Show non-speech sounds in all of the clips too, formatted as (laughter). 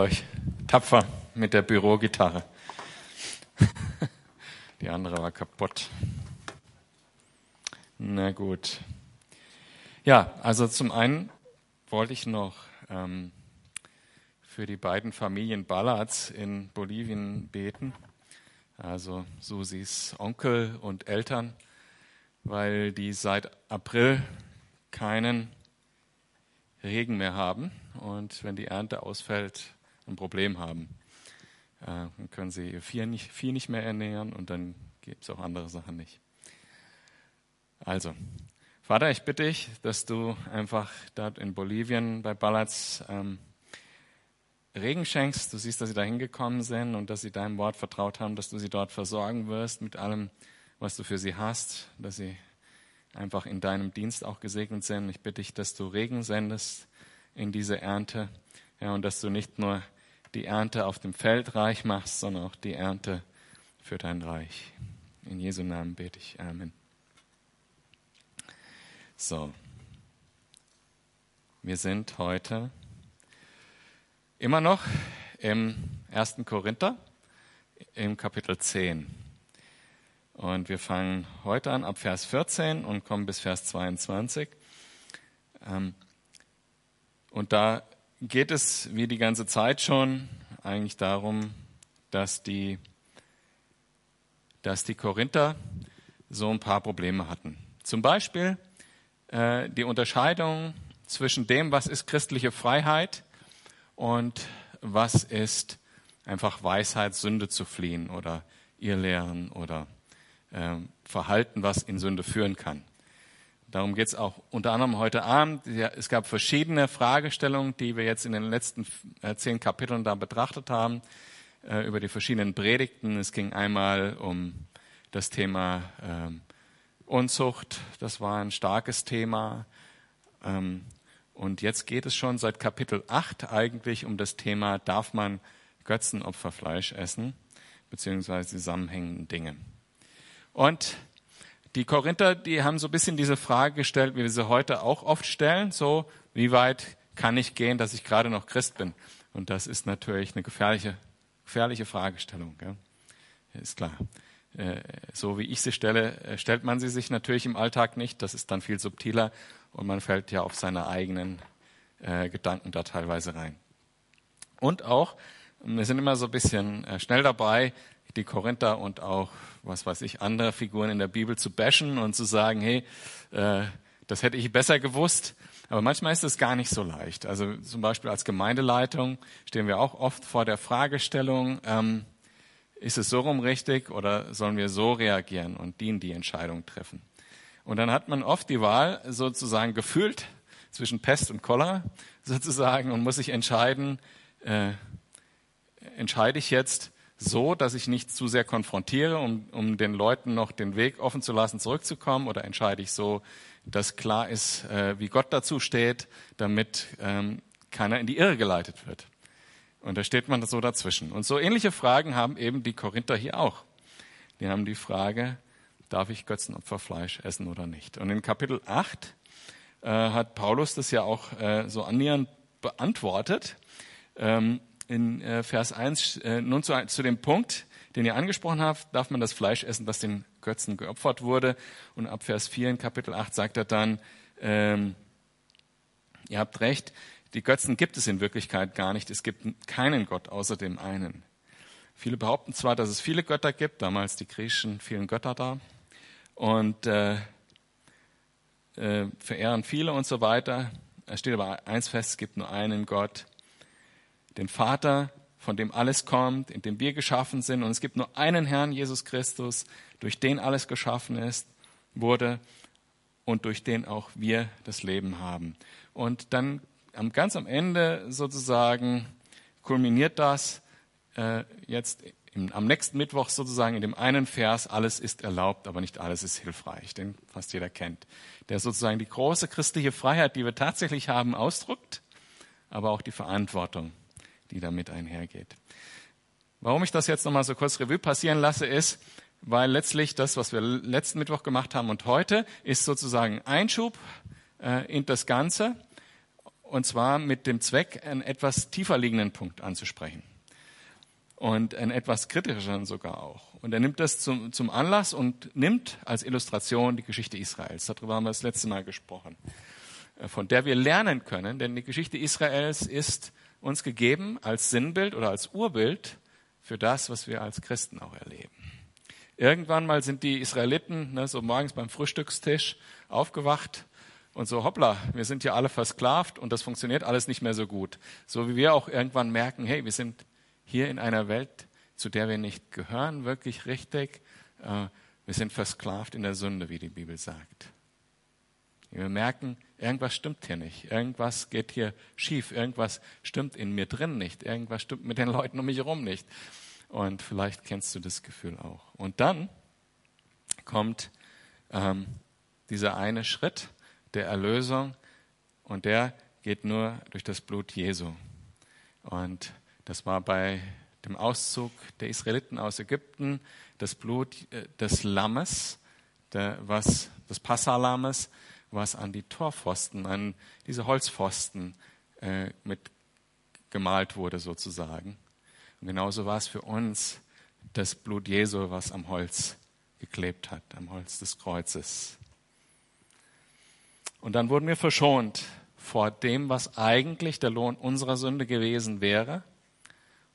euch tapfer mit der Bürogitarre. (laughs) Die andere war kaputt. Na gut. Ja, also zum einen wollte ich noch ähm, für die beiden Familien Ballards in Bolivien beten. Also Susis Onkel und Eltern, weil die seit April keinen Regen mehr haben. Und wenn die Ernte ausfällt, ein Problem haben. Äh, dann können sie ihr Vieh nicht, Vieh nicht mehr ernähren und dann gibt es auch andere Sachen nicht. Also, Vater, ich bitte dich, dass du einfach dort in Bolivien bei Ballatz ähm, Regen schenkst. Du siehst, dass sie da hingekommen sind und dass sie deinem Wort vertraut haben, dass du sie dort versorgen wirst mit allem, was du für sie hast, dass sie einfach in deinem Dienst auch gesegnet sind. Ich bitte dich, dass du Regen sendest in diese Ernte ja, und dass du nicht nur die Ernte auf dem Feld reich machst, sondern auch die Ernte für dein Reich. In Jesu Namen bete ich. Amen. So. Wir sind heute immer noch im 1. Korinther, im Kapitel 10. Und wir fangen heute an ab Vers 14 und kommen bis Vers 22. Ähm, und da geht es wie die ganze Zeit schon eigentlich darum, dass die, dass die Korinther so ein paar Probleme hatten. Zum Beispiel äh, die Unterscheidung zwischen dem, was ist christliche Freiheit und was ist einfach Weisheit, Sünde zu fliehen oder ihr Lehren oder äh, Verhalten, was in Sünde führen kann. Darum geht es auch unter anderem heute Abend. Es gab verschiedene Fragestellungen, die wir jetzt in den letzten äh, zehn Kapiteln da betrachtet haben, äh, über die verschiedenen Predigten. Es ging einmal um das Thema ähm, Unzucht, das war ein starkes Thema. Ähm, und jetzt geht es schon seit Kapitel 8 eigentlich um das Thema, darf man Götzenopferfleisch essen, beziehungsweise zusammenhängenden Dinge. Und die Korinther, die haben so ein bisschen diese Frage gestellt, wie wir sie heute auch oft stellen, so, wie weit kann ich gehen, dass ich gerade noch Christ bin? Und das ist natürlich eine gefährliche, gefährliche Fragestellung. Gell? Ist klar. Äh, so wie ich sie stelle, äh, stellt man sie sich natürlich im Alltag nicht. Das ist dann viel subtiler und man fällt ja auf seine eigenen äh, Gedanken da teilweise rein. Und auch, wir sind immer so ein bisschen schnell dabei, die Korinther und auch, was weiß ich, andere Figuren in der Bibel zu bashen und zu sagen, hey, äh, das hätte ich besser gewusst. Aber manchmal ist es gar nicht so leicht. Also zum Beispiel als Gemeindeleitung stehen wir auch oft vor der Fragestellung, ähm, ist es so rum richtig oder sollen wir so reagieren und die die Entscheidung treffen? Und dann hat man oft die Wahl sozusagen gefühlt zwischen Pest und Cholera (laughs) sozusagen und muss sich entscheiden, äh, entscheide ich jetzt, so, dass ich nicht zu sehr konfrontiere, um, um den Leuten noch den Weg offen zu lassen, zurückzukommen? Oder entscheide ich so, dass klar ist, äh, wie Gott dazu steht, damit ähm, keiner in die Irre geleitet wird? Und da steht man so dazwischen. Und so ähnliche Fragen haben eben die Korinther hier auch. Die haben die Frage, darf ich Götzenopferfleisch essen oder nicht? Und in Kapitel 8 äh, hat Paulus das ja auch äh, so annähernd beantwortet. Ähm, in äh, Vers 1, äh, nun zu, zu dem Punkt, den ihr angesprochen habt, darf man das Fleisch essen, das den Götzen geopfert wurde. Und ab Vers 4 in Kapitel 8 sagt er dann, ähm, ihr habt recht, die Götzen gibt es in Wirklichkeit gar nicht. Es gibt keinen Gott außer dem einen. Viele behaupten zwar, dass es viele Götter gibt, damals die griechischen vielen Götter da, und äh, äh, verehren viele und so weiter. Es steht aber eins fest, es gibt nur einen Gott den Vater, von dem alles kommt, in dem wir geschaffen sind. Und es gibt nur einen Herrn, Jesus Christus, durch den alles geschaffen ist, wurde und durch den auch wir das Leben haben. Und dann ganz am Ende sozusagen kulminiert das äh, jetzt im, am nächsten Mittwoch sozusagen in dem einen Vers, alles ist erlaubt, aber nicht alles ist hilfreich, den fast jeder kennt. Der sozusagen die große christliche Freiheit, die wir tatsächlich haben, ausdrückt, aber auch die Verantwortung, die damit einhergeht. Warum ich das jetzt nochmal so kurz Revue passieren lasse, ist, weil letztlich das, was wir letzten Mittwoch gemacht haben und heute, ist sozusagen Einschub äh, in das Ganze. und zwar mit dem Zweck, einen etwas tiefer liegenden Punkt anzusprechen. Und einen etwas kritischeren sogar auch. Und er nimmt das zum, zum Anlass und nimmt als Illustration die Geschichte Israels. Darüber haben wir das letzte Mal gesprochen. Äh, von der wir lernen können, denn die Geschichte Israels ist uns gegeben als Sinnbild oder als Urbild für das, was wir als Christen auch erleben. Irgendwann mal sind die Israeliten ne, so morgens beim Frühstückstisch aufgewacht und so, hoppla, wir sind ja alle versklavt und das funktioniert alles nicht mehr so gut. So wie wir auch irgendwann merken, hey, wir sind hier in einer Welt, zu der wir nicht gehören, wirklich richtig. Äh, wir sind versklavt in der Sünde, wie die Bibel sagt. Wir merken, irgendwas stimmt hier nicht, irgendwas geht hier schief, irgendwas stimmt in mir drin nicht, irgendwas stimmt mit den Leuten um mich herum nicht. Und vielleicht kennst du das Gefühl auch. Und dann kommt ähm, dieser eine Schritt, der Erlösung und der geht nur durch das Blut Jesu. Und das war bei dem Auszug der Israeliten aus Ägypten das Blut äh, des Lammes, der, was, des Passalammes, was an die Torpfosten, an diese Holzpfosten äh, mit gemalt wurde sozusagen. Und genauso war es für uns das Blut Jesu, was am Holz geklebt hat, am Holz des Kreuzes. Und dann wurden wir verschont vor dem, was eigentlich der Lohn unserer Sünde gewesen wäre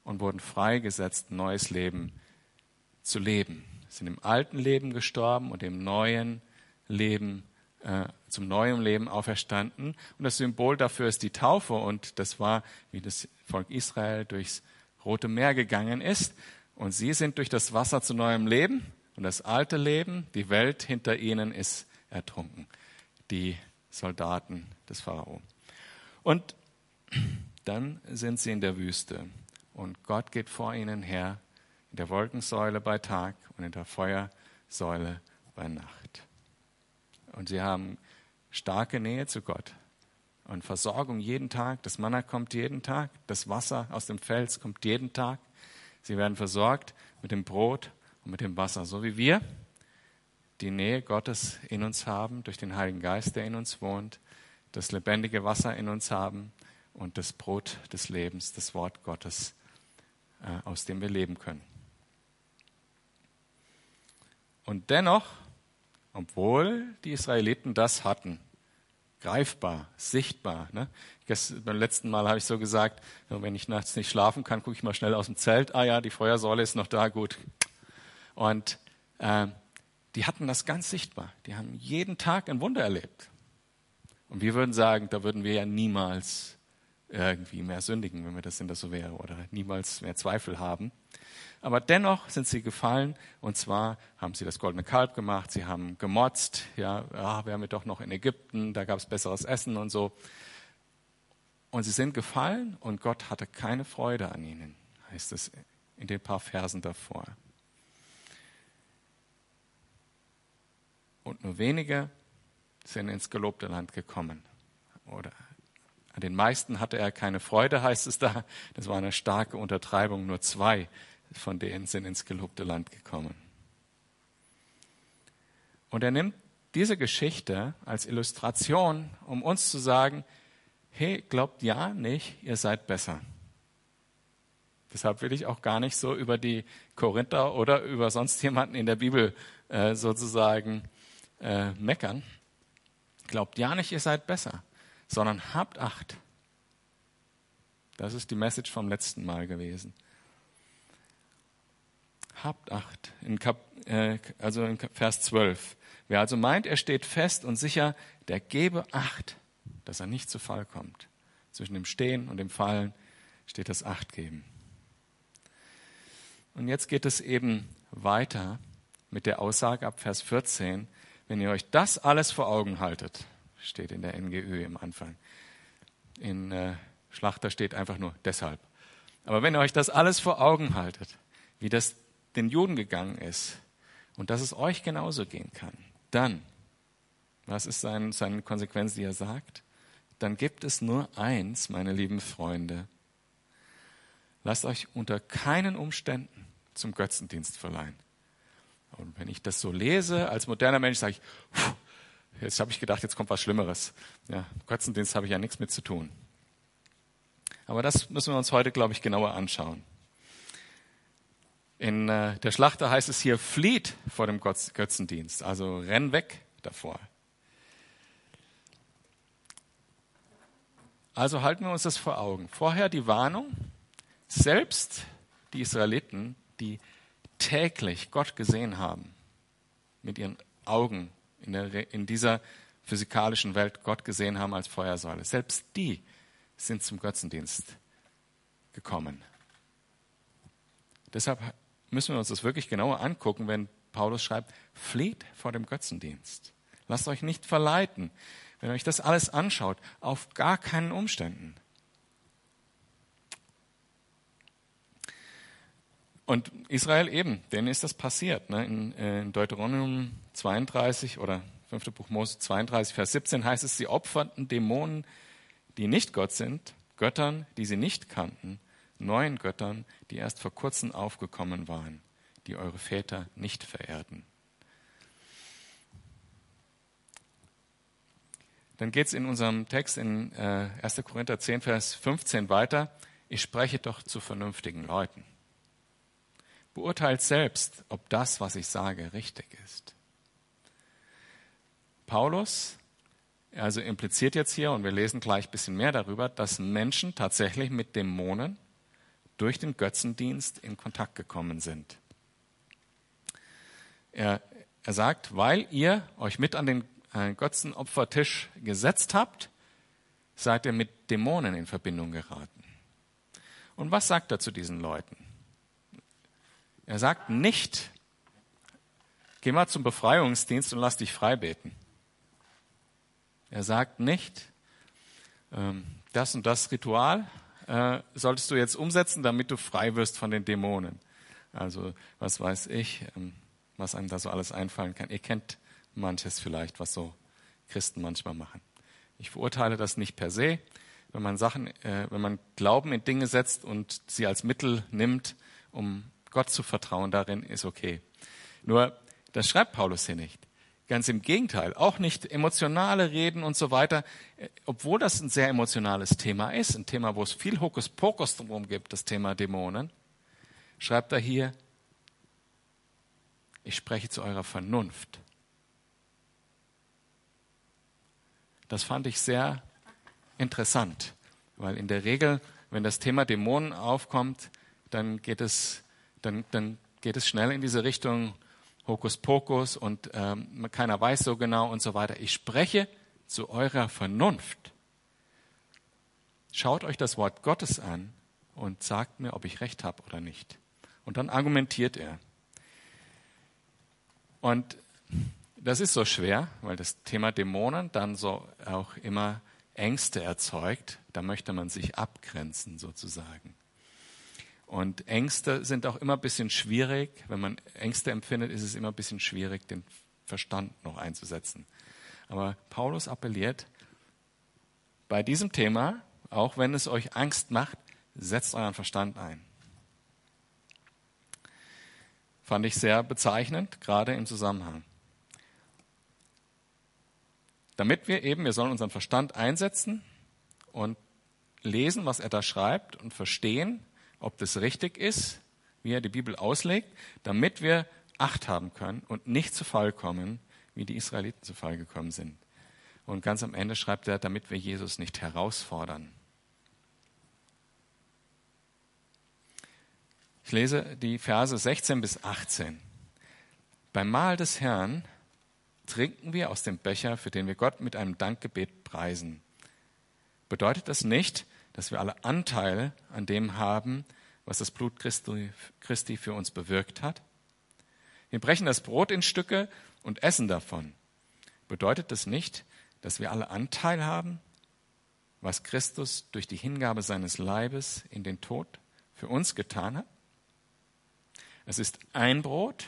und wurden freigesetzt, neues Leben zu leben. Sind im alten Leben gestorben und im neuen Leben, äh, zum neuen Leben auferstanden. Und das Symbol dafür ist die Taufe. Und das war, wie das Volk Israel durchs Rote Meer gegangen ist. Und sie sind durch das Wasser zu neuem Leben. Und das alte Leben, die Welt hinter ihnen ist ertrunken. Die Soldaten des Pharao. Und dann sind sie in der Wüste und Gott geht vor ihnen her in der Wolkensäule bei Tag und in der Feuersäule bei Nacht. Und sie haben starke Nähe zu Gott und Versorgung jeden Tag. Das Manna kommt jeden Tag, das Wasser aus dem Fels kommt jeden Tag. Sie werden versorgt mit dem Brot und mit dem Wasser, so wie wir die Nähe Gottes in uns haben, durch den Heiligen Geist, der in uns wohnt, das lebendige Wasser in uns haben und das Brot des Lebens, das Wort Gottes, äh, aus dem wir leben können. Und dennoch, obwohl die Israeliten das hatten, greifbar, sichtbar. Ne? beim letzten Mal habe ich so gesagt, wenn ich nachts nicht schlafen kann, gucke ich mal schnell aus dem Zelt. Ah ja, die Feuersäule ist noch da, gut. Und äh, die hatten das ganz sichtbar. Die haben jeden Tag ein Wunder erlebt. Und wir würden sagen, da würden wir ja niemals irgendwie mehr sündigen, wenn wir das denn das so wäre, oder niemals mehr Zweifel haben. Aber dennoch sind sie gefallen, und zwar haben sie das goldene Kalb gemacht, sie haben gemotzt, ja, ah, wären wir doch noch in Ägypten, da gab es besseres Essen und so. Und sie sind gefallen und Gott hatte keine Freude an ihnen, heißt es in den paar Versen davor. und nur wenige sind ins gelobte Land gekommen. Oder an den meisten hatte er keine Freude, heißt es da. Das war eine starke Untertreibung. Nur zwei von denen sind ins gelobte Land gekommen. Und er nimmt diese Geschichte als Illustration, um uns zu sagen, hey, glaubt ja nicht, ihr seid besser. Deshalb will ich auch gar nicht so über die Korinther oder über sonst jemanden in der Bibel äh, sozusagen äh, meckern. Glaubt ja nicht, ihr seid besser, sondern habt Acht. Das ist die Message vom letzten Mal gewesen. Habt Acht. In Kap, äh, also in Vers 12. Wer also meint, er steht fest und sicher, der gebe Acht, dass er nicht zu Fall kommt. Zwischen dem Stehen und dem Fallen steht das Achtgeben. Und jetzt geht es eben weiter mit der Aussage ab Vers 14, wenn ihr euch das alles vor Augen haltet, steht in der NGÖ im Anfang. In äh, Schlachter steht einfach nur deshalb. Aber wenn ihr euch das alles vor Augen haltet, wie das den Juden gegangen ist und dass es euch genauso gehen kann, dann, was ist sein, seine Konsequenz, die er sagt? Dann gibt es nur eins, meine lieben Freunde. Lasst euch unter keinen Umständen zum Götzendienst verleihen. Und wenn ich das so lese, als moderner Mensch, sage ich, jetzt habe ich gedacht, jetzt kommt was Schlimmeres. Ja, Götzendienst habe ich ja nichts mit zu tun. Aber das müssen wir uns heute, glaube ich, genauer anschauen. In äh, der Schlachter heißt es hier, flieht vor dem Götzendienst, also renn weg davor. Also halten wir uns das vor Augen. Vorher die Warnung, selbst die Israeliten, die täglich Gott gesehen haben, mit ihren Augen in, der, in dieser physikalischen Welt Gott gesehen haben als Feuersäule, selbst die sind zum Götzendienst gekommen. Deshalb müssen wir uns das wirklich genauer angucken, wenn Paulus schreibt, fleht vor dem Götzendienst. Lasst euch nicht verleiten. Wenn ihr euch das alles anschaut, auf gar keinen Umständen. Und Israel eben, denen ist das passiert. Ne? In, äh, in Deuteronomium 32 oder 5. Buch Mose 32, Vers 17 heißt es, sie opferten Dämonen, die nicht Gott sind, Göttern, die sie nicht kannten, neuen Göttern, die erst vor kurzem aufgekommen waren, die eure Väter nicht verehrten. Dann geht es in unserem Text in äh, 1. Korinther 10, Vers 15 weiter. Ich spreche doch zu vernünftigen Leuten. Beurteilt selbst, ob das, was ich sage, richtig ist. Paulus also impliziert jetzt hier, und wir lesen gleich ein bisschen mehr darüber, dass Menschen tatsächlich mit Dämonen durch den Götzendienst in Kontakt gekommen sind. Er, er sagt, weil ihr euch mit an den äh, Götzenopfertisch gesetzt habt, seid ihr mit Dämonen in Verbindung geraten. Und was sagt er zu diesen Leuten? Er sagt nicht, geh mal zum Befreiungsdienst und lass dich frei beten. Er sagt nicht, ähm, das und das Ritual äh, solltest du jetzt umsetzen, damit du frei wirst von den Dämonen. Also was weiß ich, ähm, was einem da so alles einfallen kann. Ihr kennt manches vielleicht, was so Christen manchmal machen. Ich verurteile das nicht per se. Wenn man Sachen, äh, wenn man Glauben in Dinge setzt und sie als Mittel nimmt, um Gott zu vertrauen darin, ist okay. Nur, das schreibt Paulus hier nicht. Ganz im Gegenteil, auch nicht emotionale Reden und so weiter, äh, obwohl das ein sehr emotionales Thema ist, ein Thema, wo es viel Hokuspokus drum gibt, das Thema Dämonen, schreibt er hier, ich spreche zu eurer Vernunft. Das fand ich sehr interessant, weil in der Regel, wenn das Thema Dämonen aufkommt, dann geht es dann, dann geht es schnell in diese Richtung Hokuspokus und ähm, keiner weiß so genau und so weiter. Ich spreche zu eurer Vernunft. Schaut euch das Wort Gottes an und sagt mir, ob ich recht habe oder nicht. Und dann argumentiert er. Und das ist so schwer, weil das Thema Dämonen dann so auch immer Ängste erzeugt. Da möchte man sich abgrenzen sozusagen. Und Ängste sind auch immer ein bisschen schwierig. Wenn man Ängste empfindet, ist es immer ein bisschen schwierig, den Verstand noch einzusetzen. Aber Paulus appelliert, bei diesem Thema, auch wenn es euch Angst macht, setzt euren Verstand ein. Fand ich sehr bezeichnend, gerade im Zusammenhang. Damit wir eben, wir sollen unseren Verstand einsetzen und lesen, was er da schreibt und verstehen, ob das richtig ist, wie er die Bibel auslegt, damit wir Acht haben können und nicht zu Fall kommen, wie die Israeliten zu Fall gekommen sind. Und ganz am Ende schreibt er, damit wir Jesus nicht herausfordern. Ich lese die Verse 16 bis 18. Beim Mahl des Herrn trinken wir aus dem Becher, für den wir Gott mit einem Dankgebet preisen. Bedeutet das nicht, dass wir alle Anteil an dem haben, was das Blut Christi für uns bewirkt hat? Wir brechen das Brot in Stücke und essen davon. Bedeutet das nicht, dass wir alle Anteil haben, was Christus durch die Hingabe seines Leibes in den Tod für uns getan hat? Es ist ein Brot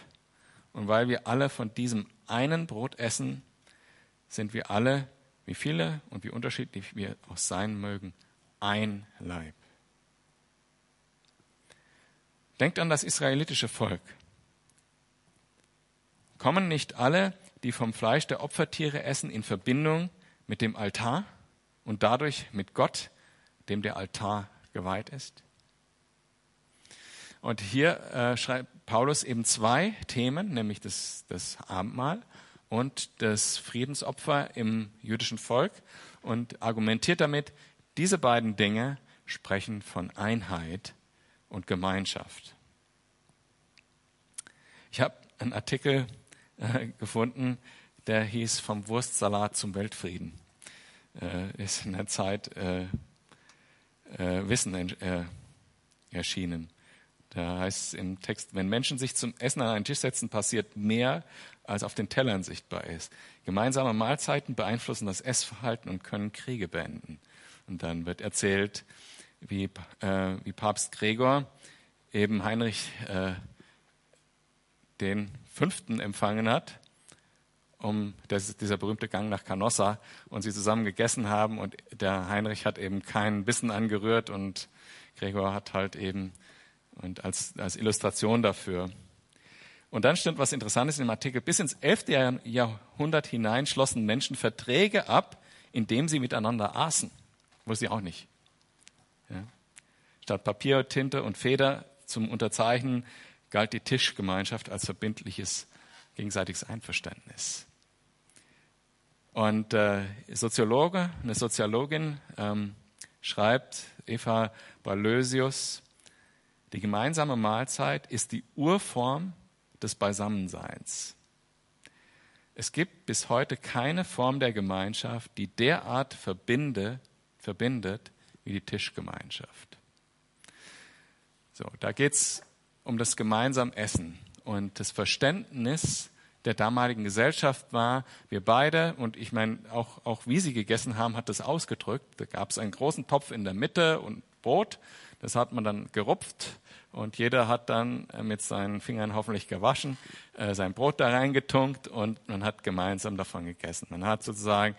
und weil wir alle von diesem einen Brot essen, sind wir alle, wie viele und wie unterschiedlich wir auch sein mögen, ein Leib. Denkt an das israelitische Volk. Kommen nicht alle, die vom Fleisch der Opfertiere essen, in Verbindung mit dem Altar und dadurch mit Gott, dem der Altar geweiht ist. Und hier äh, schreibt Paulus eben zwei Themen, nämlich das, das Abendmahl und das Friedensopfer im jüdischen Volk und argumentiert damit, diese beiden Dinge sprechen von Einheit und Gemeinschaft. Ich habe einen Artikel äh, gefunden, der hieß Vom Wurstsalat zum Weltfrieden. Äh, ist in der Zeit äh, äh Wissen äh, erschienen. Da heißt es im Text, wenn Menschen sich zum Essen an einen Tisch setzen, passiert mehr, als auf den Tellern sichtbar ist. Gemeinsame Mahlzeiten beeinflussen das Essverhalten und können Kriege beenden. Und dann wird erzählt, wie, äh, wie Papst Gregor eben Heinrich äh, den Fünften empfangen hat, um das dieser berühmte Gang nach Canossa und sie zusammen gegessen haben und der Heinrich hat eben keinen Bissen angerührt und Gregor hat halt eben und als, als Illustration dafür. Und dann stimmt was Interessantes in dem Artikel. Bis ins 11. Jahrhundert hinein schlossen Menschen Verträge ab, indem sie miteinander aßen. Wusste ich auch nicht. Ja. Statt Papier, Tinte und Feder zum Unterzeichnen galt die Tischgemeinschaft als verbindliches gegenseitiges Einverständnis. Und äh, Soziologe, eine Soziologin ähm, schreibt, Eva Balösius, die gemeinsame Mahlzeit ist die Urform des Beisammenseins. Es gibt bis heute keine Form der Gemeinschaft, die derart verbinde, verbindet wie die Tischgemeinschaft. So, da geht es um das gemeinsame Essen und das Verständnis der damaligen Gesellschaft war, wir beide, und ich meine, auch, auch wie sie gegessen haben, hat das ausgedrückt. Da gab es einen großen Topf in der Mitte und Brot, das hat man dann gerupft und jeder hat dann äh, mit seinen Fingern hoffentlich gewaschen, äh, sein Brot da reingetunkt und man hat gemeinsam davon gegessen. Man hat sozusagen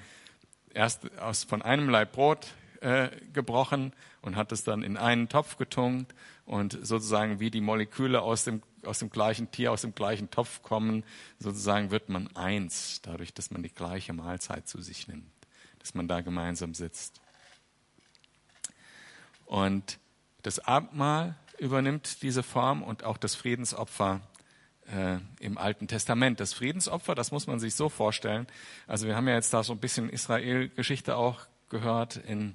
erst aus, von einem Leib Brot äh, gebrochen und hat es dann in einen Topf getunkt und sozusagen wie die Moleküle aus dem, aus dem gleichen Tier, aus dem gleichen Topf kommen, sozusagen wird man eins, dadurch, dass man die gleiche Mahlzeit zu sich nimmt, dass man da gemeinsam sitzt. Und das Abendmahl übernimmt diese Form und auch das Friedensopfer äh, im Alten Testament. Das Friedensopfer, das muss man sich so vorstellen. Also wir haben ja jetzt da so ein bisschen Israel-Geschichte auch gehört in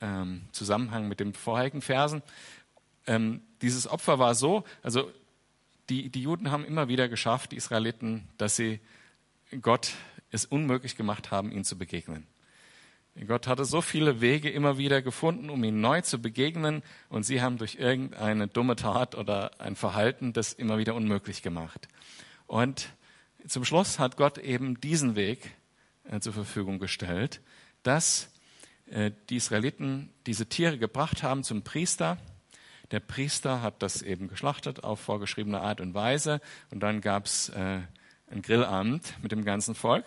ähm, Zusammenhang mit den vorherigen Versen. Ähm, dieses Opfer war so, also die, die Juden haben immer wieder geschafft, die Israeliten, dass sie Gott es unmöglich gemacht haben, ihnen zu begegnen. Gott hatte so viele Wege immer wieder gefunden, um ihnen neu zu begegnen, und sie haben durch irgendeine dumme Tat oder ein Verhalten das immer wieder unmöglich gemacht. Und zum Schluss hat Gott eben diesen Weg äh, zur Verfügung gestellt, dass äh, die Israeliten diese Tiere gebracht haben zum Priester. Der Priester hat das eben geschlachtet auf vorgeschriebene Art und Weise, und dann gab es äh, ein Grillabend mit dem ganzen Volk,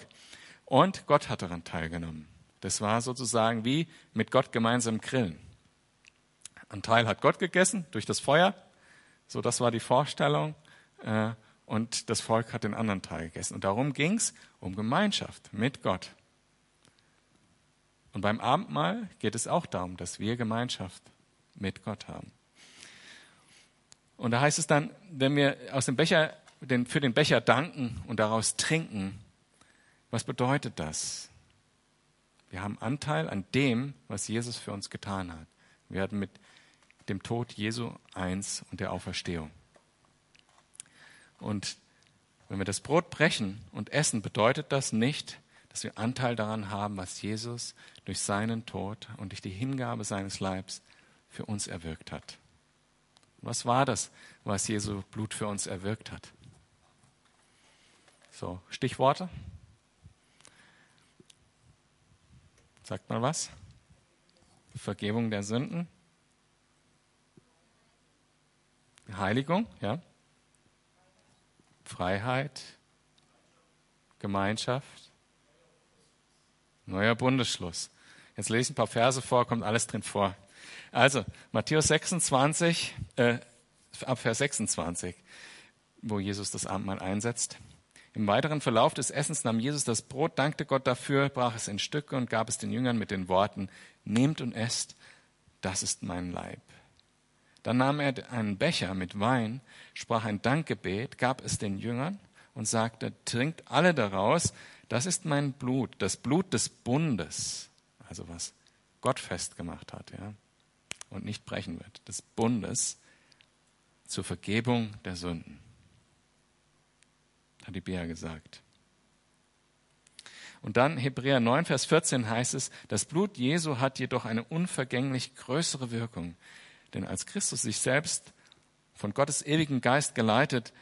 und Gott hat daran teilgenommen. Das war sozusagen wie mit Gott gemeinsam grillen. Ein Teil hat Gott gegessen durch das Feuer, so das war die Vorstellung, äh, und das Volk hat den anderen Teil gegessen. Und darum ging es um Gemeinschaft mit Gott. Und beim Abendmahl geht es auch darum, dass wir Gemeinschaft mit Gott haben. Und da heißt es dann, wenn wir aus dem Becher, für den Becher danken und daraus trinken, was bedeutet das? Wir haben Anteil an dem, was Jesus für uns getan hat. Wir werden mit dem Tod Jesu eins und der Auferstehung. Und wenn wir das Brot brechen und essen, bedeutet das nicht, dass wir Anteil daran haben, was Jesus durch seinen Tod und durch die Hingabe seines Leibs für uns erwirkt hat. Was war das, was Jesu Blut für uns erwirkt hat? So, Stichworte. Sagt mal was? Vergebung der Sünden. Heiligung, ja. Freiheit. Gemeinschaft. Neuer Bundesschluss. Jetzt lese ich ein paar Verse vor, kommt alles drin vor. Also, Matthäus 26, äh, ab Vers 26, wo Jesus das Abendmahl einsetzt. Im weiteren Verlauf des Essens nahm Jesus das Brot, dankte Gott dafür, brach es in Stücke und gab es den Jüngern mit den Worten, nehmt und esst, das ist mein Leib. Dann nahm er einen Becher mit Wein, sprach ein Dankgebet, gab es den Jüngern und sagte, trinkt alle daraus, das ist mein Blut, das Blut des Bundes, also was Gott festgemacht hat, ja, und nicht brechen wird, des Bundes zur Vergebung der Sünden, hat die Bea gesagt. Und dann Hebräer 9, Vers 14 heißt es, das Blut Jesu hat jedoch eine unvergänglich größere Wirkung. Denn als Christus sich selbst von Gottes ewigen Geist geleitet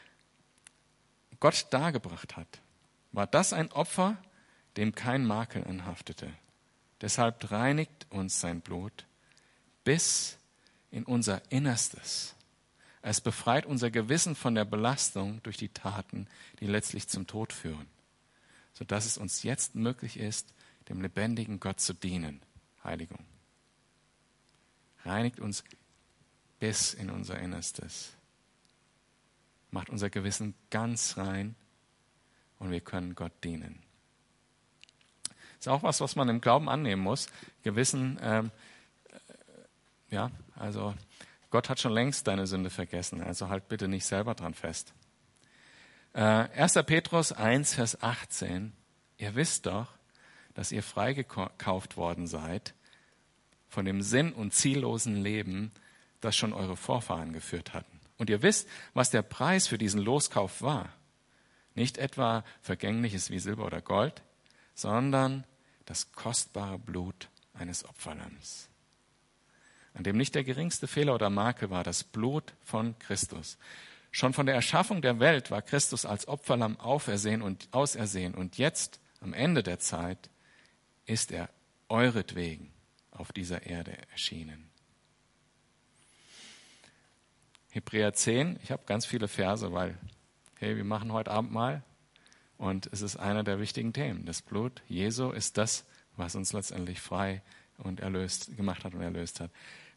Gott dargebracht hat, war das ein Opfer, dem kein Makel anhaftete. Deshalb reinigt uns sein Blut bis in unser Innerstes. Es befreit unser Gewissen von der Belastung durch die Taten, die letztlich zum Tod führen sodass es uns jetzt möglich ist, dem lebendigen Gott zu dienen. Heiligung. Reinigt uns bis in unser Innerstes. Macht unser Gewissen ganz rein und wir können Gott dienen. Ist auch was, was man im Glauben annehmen muss. Gewissen, ähm, äh, ja, also Gott hat schon längst deine Sünde vergessen, also halt bitte nicht selber dran fest. 1. Äh, Petrus 1, Vers 18. Ihr wisst doch, dass ihr freigekauft worden seid von dem sinn- und ziellosen Leben, das schon eure Vorfahren geführt hatten. Und ihr wisst, was der Preis für diesen Loskauf war. Nicht etwa vergängliches wie Silber oder Gold, sondern das kostbare Blut eines Opferlamms, an dem nicht der geringste Fehler oder Makel war, das Blut von Christus. Schon von der Erschaffung der Welt war Christus als Opferlamm aufersehen und ausersehen. Und jetzt, am Ende der Zeit, ist er euretwegen auf dieser Erde erschienen. Hebräer 10, ich habe ganz viele Verse, weil, hey, wir machen heute Abend mal und es ist einer der wichtigen Themen. Das Blut Jesu ist das, was uns letztendlich frei und erlöst gemacht hat und erlöst hat.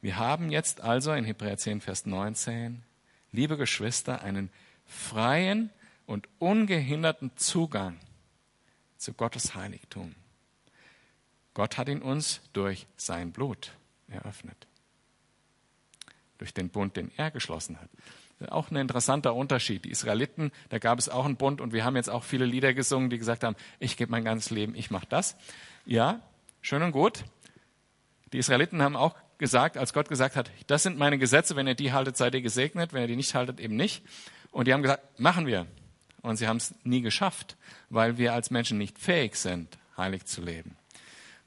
Wir haben jetzt also in Hebräer 10, Vers 19 liebe Geschwister, einen freien und ungehinderten Zugang zu Gottes Heiligtum. Gott hat ihn uns durch sein Blut eröffnet. Durch den Bund, den er geschlossen hat. Auch ein interessanter Unterschied. Die Israeliten, da gab es auch einen Bund und wir haben jetzt auch viele Lieder gesungen, die gesagt haben, ich gebe mein ganzes Leben, ich mache das. Ja, schön und gut. Die Israeliten haben auch gesagt, als Gott gesagt hat, das sind meine Gesetze, wenn ihr die haltet, seid ihr gesegnet, wenn ihr die nicht haltet, eben nicht. Und die haben gesagt, machen wir. Und sie haben es nie geschafft, weil wir als Menschen nicht fähig sind, heilig zu leben.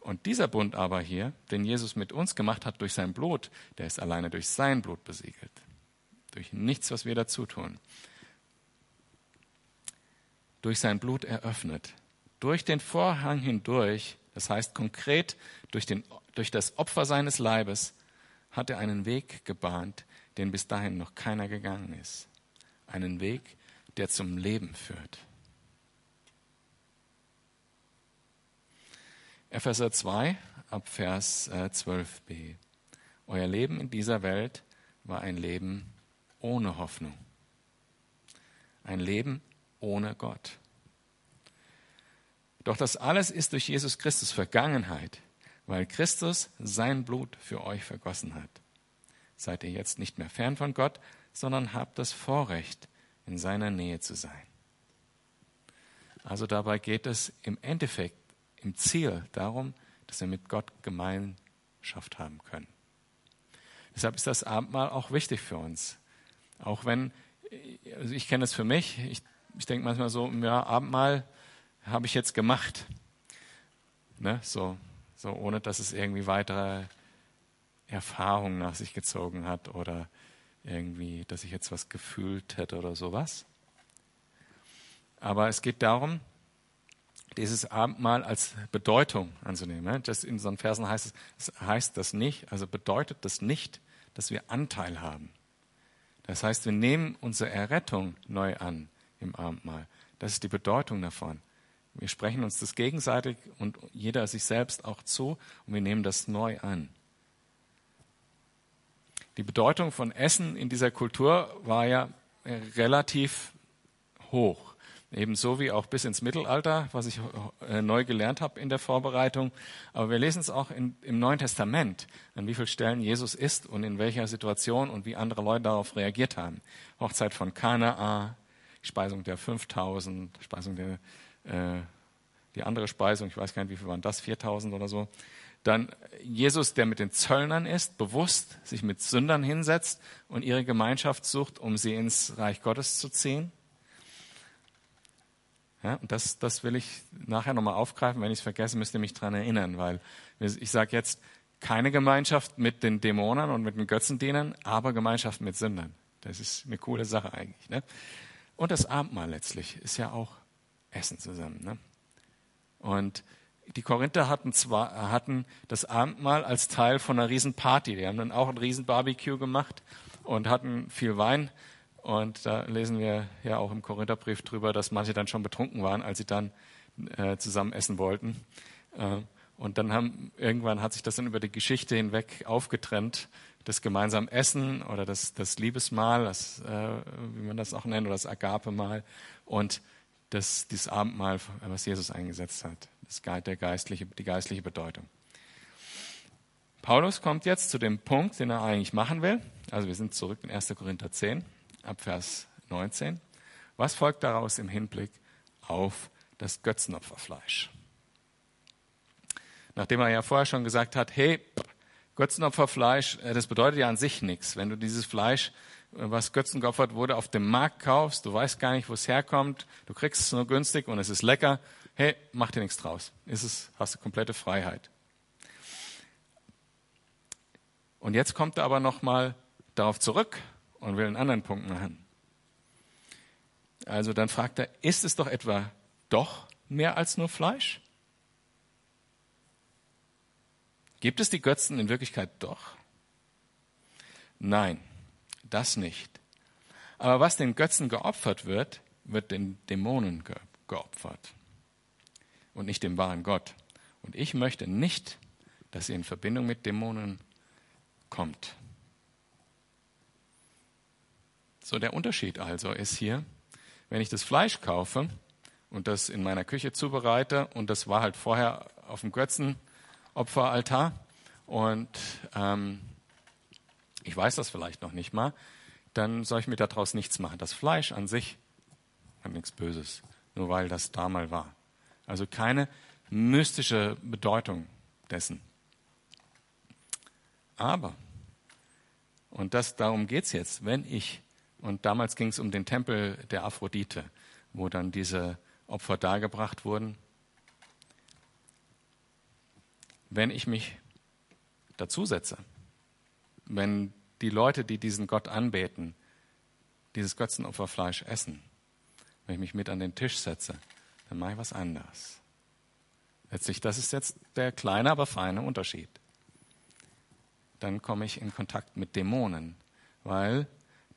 Und dieser Bund aber hier, den Jesus mit uns gemacht hat durch sein Blut, der ist alleine durch sein Blut besiegelt. Durch nichts, was wir dazu tun. Durch sein Blut eröffnet. Durch den Vorhang hindurch, das heißt konkret durch den durch das Opfer seines Leibes hat er einen Weg gebahnt, den bis dahin noch keiner gegangen ist. Einen Weg, der zum Leben führt. Epheser 2 ab Vers 12b. Äh, Euer Leben in dieser Welt war ein Leben ohne Hoffnung. Ein Leben ohne Gott. Doch das alles ist durch Jesus Christus Vergangenheit weil Christus sein Blut für euch vergossen hat. Seid ihr jetzt nicht mehr fern von Gott, sondern habt das Vorrecht, in seiner Nähe zu sein. Also dabei geht es im Endeffekt, im Ziel darum, dass wir mit Gott Gemeinschaft haben können. Deshalb ist das Abendmahl auch wichtig für uns. Auch wenn, also ich kenne es für mich, ich, ich denke manchmal so, ja, Abendmahl habe ich jetzt gemacht. Ne, so, so ohne dass es irgendwie weitere Erfahrungen nach sich gezogen hat oder irgendwie, dass ich jetzt was gefühlt hätte oder sowas. Aber es geht darum, dieses Abendmahl als Bedeutung anzunehmen. Das in so Versen heißt es, heißt das nicht, also bedeutet das nicht, dass wir Anteil haben. Das heißt, wir nehmen unsere Errettung neu an im Abendmahl. Das ist die Bedeutung davon. Wir sprechen uns das gegenseitig und jeder sich selbst auch zu und wir nehmen das neu an. Die Bedeutung von Essen in dieser Kultur war ja relativ hoch. ebenso wie auch bis ins Mittelalter, was ich äh, neu gelernt habe in der Vorbereitung. Aber wir lesen es auch in, im Neuen Testament, an wie vielen Stellen Jesus ist und in welcher Situation und wie andere Leute darauf reagiert haben. Hochzeit von Kanaa, Speisung der 5000, Speisung der, äh, die andere Speisung, ich weiß gar nicht, wie viel waren das, 4000 oder so. Dann Jesus, der mit den Zöllnern ist, bewusst sich mit Sündern hinsetzt und ihre Gemeinschaft sucht, um sie ins Reich Gottes zu ziehen. Ja, und das, das will ich nachher nochmal aufgreifen. Wenn ich es vergesse, müsst ihr mich daran erinnern, weil ich sage jetzt keine Gemeinschaft mit den Dämonen und mit den Götzendienern, aber Gemeinschaft mit Sündern. Das ist eine coole Sache eigentlich. Ne? Und das Abendmahl letztlich ist ja auch Essen zusammen. Ne? Und die Korinther hatten, zwar, hatten das Abendmahl als Teil von einer riesen Party. Die haben dann auch ein riesen Barbecue gemacht und hatten viel Wein. Und da lesen wir ja auch im Korintherbrief drüber, dass manche dann schon betrunken waren, als sie dann äh, zusammen essen wollten. Äh, und dann haben, irgendwann hat sich das dann über die Geschichte hinweg aufgetrennt, das gemeinsame Essen oder das, das Liebesmahl, das, äh, wie man das auch nennt, oder das Agape-Mahl und das, dieses Abendmahl, was Jesus eingesetzt hat, das, der geistliche, die geistliche Bedeutung. Paulus kommt jetzt zu dem Punkt, den er eigentlich machen will. Also wir sind zurück in 1. Korinther 10, ab Vers 19. Was folgt daraus im Hinblick auf das Götzenopferfleisch? Nachdem er ja vorher schon gesagt hat, hey, Götzenopferfleisch, äh, das bedeutet ja an sich nichts. Wenn du dieses Fleisch, was Götzen geopfert wurde, auf dem Markt kaufst, du weißt gar nicht, wo es herkommt, du kriegst es nur günstig und es ist lecker, hey, mach dir nichts draus. Ist es, hast du komplette Freiheit. Und jetzt kommt er aber nochmal darauf zurück und will einen anderen Punkt machen. Also dann fragt er, ist es doch etwa doch mehr als nur Fleisch? Gibt es die Götzen in Wirklichkeit doch? Nein, das nicht. Aber was den Götzen geopfert wird, wird den Dämonen geopfert und nicht dem wahren Gott. Und ich möchte nicht, dass ihr in Verbindung mit Dämonen kommt. So, der Unterschied also ist hier, wenn ich das Fleisch kaufe und das in meiner Küche zubereite und das war halt vorher auf dem Götzen, Opferaltar. Und ähm, ich weiß das vielleicht noch nicht mal, dann soll ich mir daraus nichts machen. Das Fleisch an sich hat nichts Böses, nur weil das da mal war. Also keine mystische Bedeutung dessen. Aber, und das, darum geht es jetzt, wenn ich, und damals ging es um den Tempel der Aphrodite, wo dann diese Opfer dargebracht wurden, wenn ich mich dazusetze, wenn die Leute, die diesen Gott anbeten, dieses Götzenopferfleisch essen, wenn ich mich mit an den Tisch setze, dann mache ich was anderes. Letztlich, das ist jetzt der kleine, aber feine Unterschied. Dann komme ich in Kontakt mit Dämonen, weil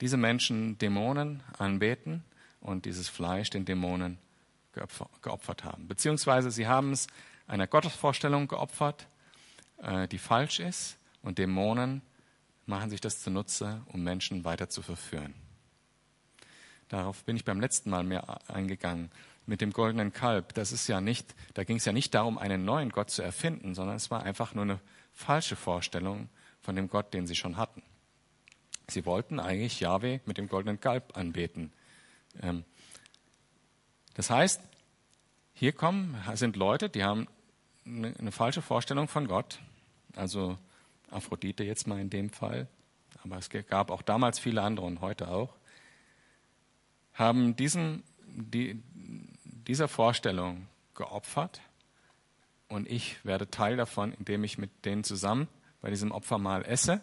diese Menschen Dämonen anbeten und dieses Fleisch den Dämonen geopfert haben. Beziehungsweise sie haben es einer Gottesvorstellung geopfert, äh, die falsch ist, und Dämonen machen sich das zunutze, um Menschen weiter zu verführen. Darauf bin ich beim letzten Mal mehr eingegangen. Mit dem goldenen Kalb, das ist ja nicht, da ging es ja nicht darum, einen neuen Gott zu erfinden, sondern es war einfach nur eine falsche Vorstellung von dem Gott, den sie schon hatten. Sie wollten eigentlich Yahweh mit dem goldenen Kalb anbeten. Ähm, das heißt, hier kommen, sind Leute, die haben eine, eine falsche Vorstellung von Gott. Also Aphrodite jetzt mal in dem Fall. Aber es gab auch damals viele andere und heute auch. Haben diesen, die, dieser Vorstellung geopfert und ich werde Teil davon, indem ich mit denen zusammen bei diesem Opfermahl esse.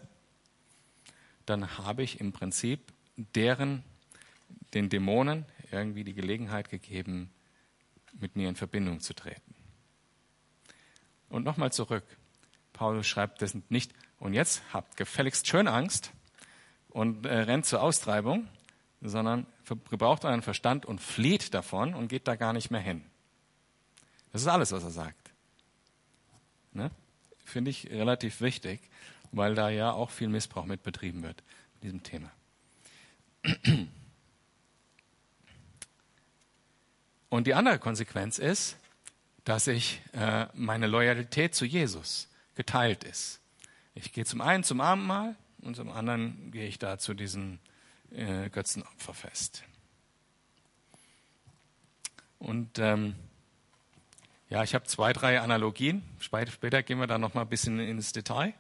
Dann habe ich im Prinzip deren, den Dämonen irgendwie die Gelegenheit gegeben, mit mir in Verbindung zu treten. Und nochmal zurück. Paulus schreibt das nicht, und jetzt habt gefälligst schön Angst und äh, rennt zur Austreibung, sondern gebraucht euren Verstand und flieht davon und geht da gar nicht mehr hin. Das ist alles, was er sagt. Ne? Finde ich relativ wichtig, weil da ja auch viel Missbrauch mit betrieben wird in diesem Thema. Und die andere Konsequenz ist, dass ich äh, meine Loyalität zu Jesus geteilt ist. Ich gehe zum einen zum Abendmahl und zum anderen gehe ich da zu diesem äh, Götzenopferfest. Und ähm, ja, ich habe zwei, drei Analogien. Später gehen wir da noch mal ein bisschen ins Detail.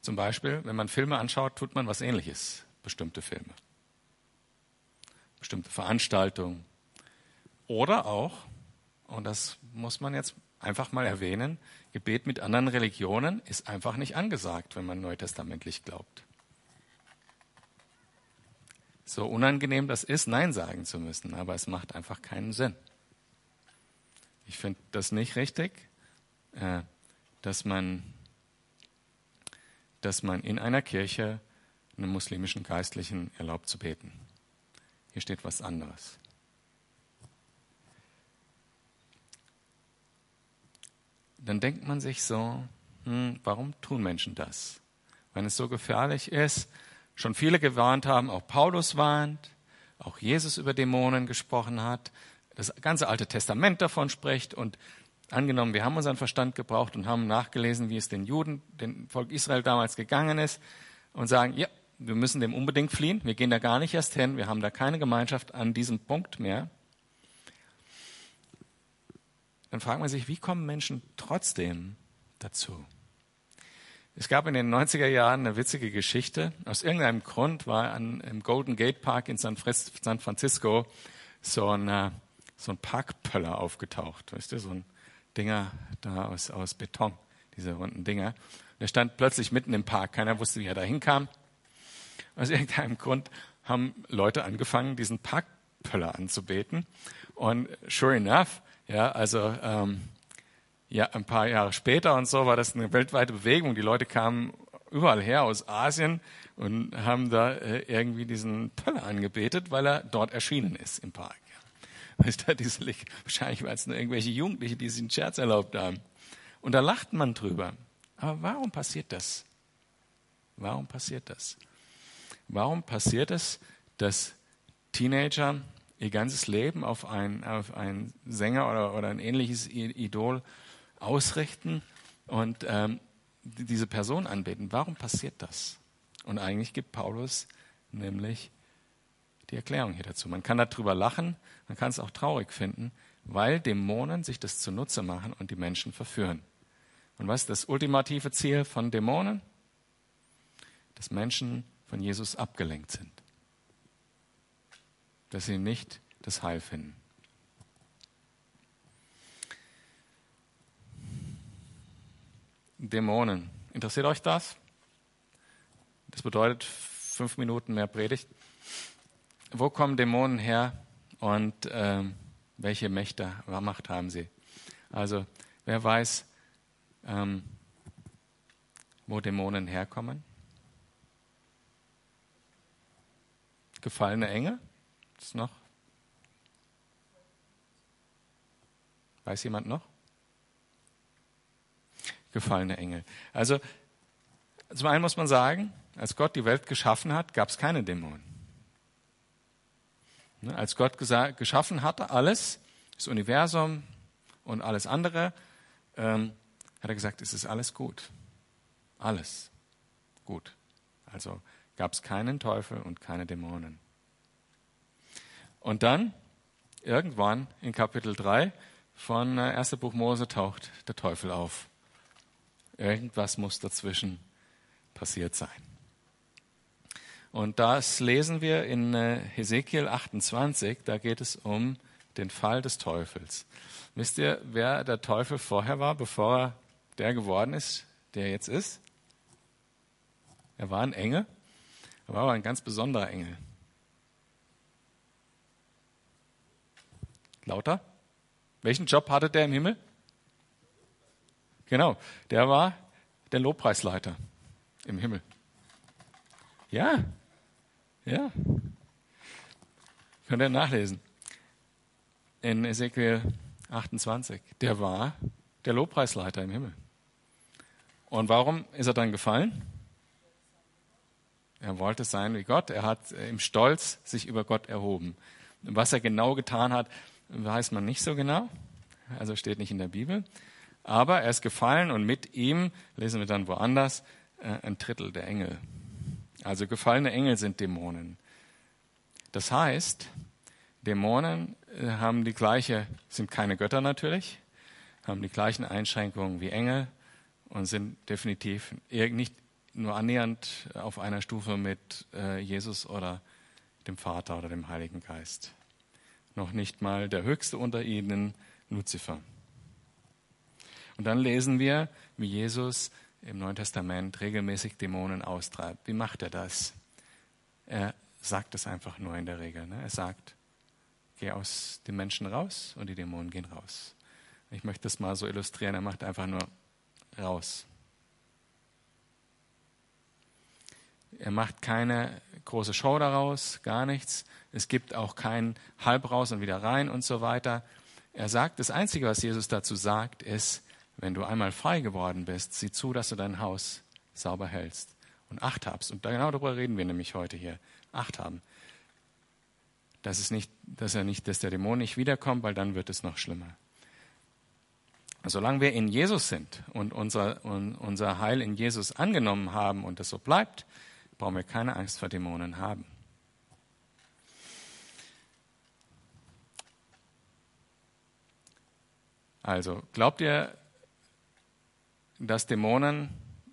Zum Beispiel, wenn man Filme anschaut, tut man was Ähnliches. Bestimmte Filme, bestimmte Veranstaltungen oder auch, und das muss man jetzt einfach mal erwähnen, Gebet mit anderen Religionen ist einfach nicht angesagt, wenn man neutestamentlich glaubt. So unangenehm das ist, Nein sagen zu müssen, aber es macht einfach keinen Sinn. Ich finde das nicht richtig, äh, dass man, dass man in einer Kirche einem muslimischen Geistlichen erlaubt zu beten. Hier steht was anderes. Dann denkt man sich so, hm, warum tun Menschen das? Wenn es so gefährlich ist, schon viele gewarnt haben, auch Paulus warnt, auch Jesus über Dämonen gesprochen hat, das ganze Alte Testament davon spricht und angenommen, wir haben unseren Verstand gebraucht und haben nachgelesen, wie es den Juden, dem Volk Israel damals gegangen ist und sagen, ja, wir müssen dem unbedingt fliehen, wir gehen da gar nicht erst hin, wir haben da keine Gemeinschaft an diesem Punkt mehr. Dann fragt man sich, wie kommen Menschen trotzdem dazu? Es gab in den 90er Jahren eine witzige Geschichte. Aus irgendeinem Grund war an, im Golden Gate Park in San Francisco so ein äh, so ein Parkpöller aufgetaucht, weißt du, so ein Dinger da aus, aus Beton, diese runden Dinger. Der stand plötzlich mitten im Park, keiner wusste, wie er da hinkam. Aus irgendeinem Grund haben Leute angefangen, diesen Parkpöller anzubeten. Und sure enough, ja, also ähm, ja, ein paar Jahre später und so war das eine weltweite Bewegung. Die Leute kamen überall her aus Asien und haben da äh, irgendwie diesen Pöller angebetet, weil er dort erschienen ist im Park. (laughs) Diese, wahrscheinlich waren es nur irgendwelche Jugendliche, die sich einen Scherz erlaubt haben. Und da lacht man drüber. Aber warum passiert das? Warum passiert das? Warum passiert es, dass Teenager ihr ganzes Leben auf einen, auf einen Sänger oder, oder ein ähnliches Idol ausrichten und ähm, diese Person anbeten? Warum passiert das? Und eigentlich gibt Paulus nämlich die Erklärung hier dazu. Man kann darüber lachen, man kann es auch traurig finden, weil Dämonen sich das zunutze machen und die Menschen verführen. Und was ist das ultimative Ziel von Dämonen? Dass Menschen von Jesus abgelenkt sind. Dass sie nicht das Heil finden. Dämonen. Interessiert euch das? Das bedeutet fünf Minuten mehr Predigt wo kommen Dämonen her und ähm, welche Mächte, Macht haben sie? Also, wer weiß, ähm, wo Dämonen herkommen? Gefallene Engel? Ist noch? Weiß jemand noch? Gefallene Engel. Also, zum einen muss man sagen, als Gott die Welt geschaffen hat, gab es keine Dämonen. Ne, als Gott geschaffen hatte, alles, das Universum und alles andere, ähm, hat er gesagt, es ist alles gut. Alles gut. Also gab es keinen Teufel und keine Dämonen. Und dann, irgendwann in Kapitel 3 von 1. Äh, Buch Mose taucht der Teufel auf. Irgendwas muss dazwischen passiert sein. Und das lesen wir in äh, Hesekiel 28, da geht es um den Fall des Teufels. Wisst ihr, wer der Teufel vorher war, bevor er der geworden ist, der jetzt ist? Er war ein Engel, er war aber ein ganz besonderer Engel. Lauter? Welchen Job hatte der im Himmel? Genau, der war der Lobpreisleiter im Himmel. Ja, ja. Könnt ihr nachlesen. In Ezekiel 28. Der war der Lobpreisleiter im Himmel. Und warum ist er dann gefallen? Er wollte sein wie Gott. Er hat im Stolz sich über Gott erhoben. Was er genau getan hat, weiß man nicht so genau, also steht nicht in der Bibel. Aber er ist gefallen und mit ihm, lesen wir dann woanders, äh, ein Drittel der Engel. Also gefallene Engel sind Dämonen. Das heißt, Dämonen äh, haben die gleiche, sind keine Götter natürlich, haben die gleichen Einschränkungen wie Engel und sind definitiv nicht nur annähernd auf einer Stufe mit äh, Jesus oder dem Vater oder dem Heiligen Geist. Noch nicht mal der höchste unter ihnen, Luzifer. Und dann lesen wir, wie Jesus im Neuen Testament regelmäßig Dämonen austreibt. Wie macht er das? Er sagt es einfach nur in der Regel. Ne? Er sagt, geh aus den Menschen raus und die Dämonen gehen raus. Ich möchte das mal so illustrieren. Er macht einfach nur raus. Er macht keine große Show daraus, gar nichts. Es gibt auch kein halb raus und wieder rein und so weiter. Er sagt, das Einzige, was Jesus dazu sagt, ist, wenn du einmal frei geworden bist, sieh zu, dass du dein Haus sauber hältst und Acht habst. Und genau darüber reden wir nämlich heute hier. Acht haben. Dass, es nicht, dass, er nicht, dass der Dämon nicht wiederkommt, weil dann wird es noch schlimmer. Solange wir in Jesus sind und unser, und unser Heil in Jesus angenommen haben und das so bleibt, brauchen wir keine Angst vor Dämonen haben. Also, glaubt ihr, dass Dämonen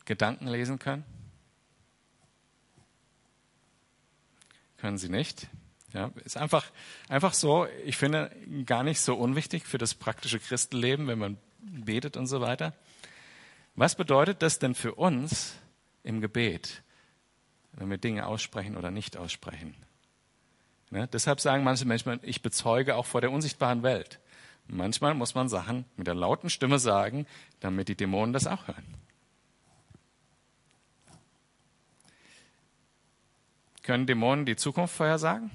Gedanken lesen können? Können sie nicht. Ja, ist einfach, einfach so, ich finde, gar nicht so unwichtig für das praktische Christenleben, wenn man betet und so weiter. Was bedeutet das denn für uns im Gebet, wenn wir Dinge aussprechen oder nicht aussprechen? Ne? Deshalb sagen manche Menschen, ich bezeuge auch vor der unsichtbaren Welt. Manchmal muss man Sachen mit der lauten Stimme sagen, damit die Dämonen das auch hören. Können Dämonen die Zukunft vorhersagen?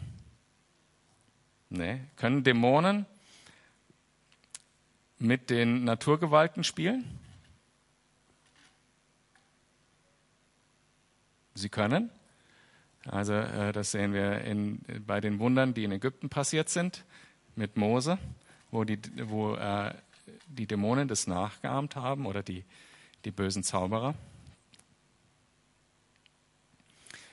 Nee. Können Dämonen mit den Naturgewalten spielen? Sie können. Also äh, das sehen wir in, bei den Wundern, die in Ägypten passiert sind mit Mose wo die, wo, äh, die Dämonen das nachgeahmt haben oder die, die bösen Zauberer.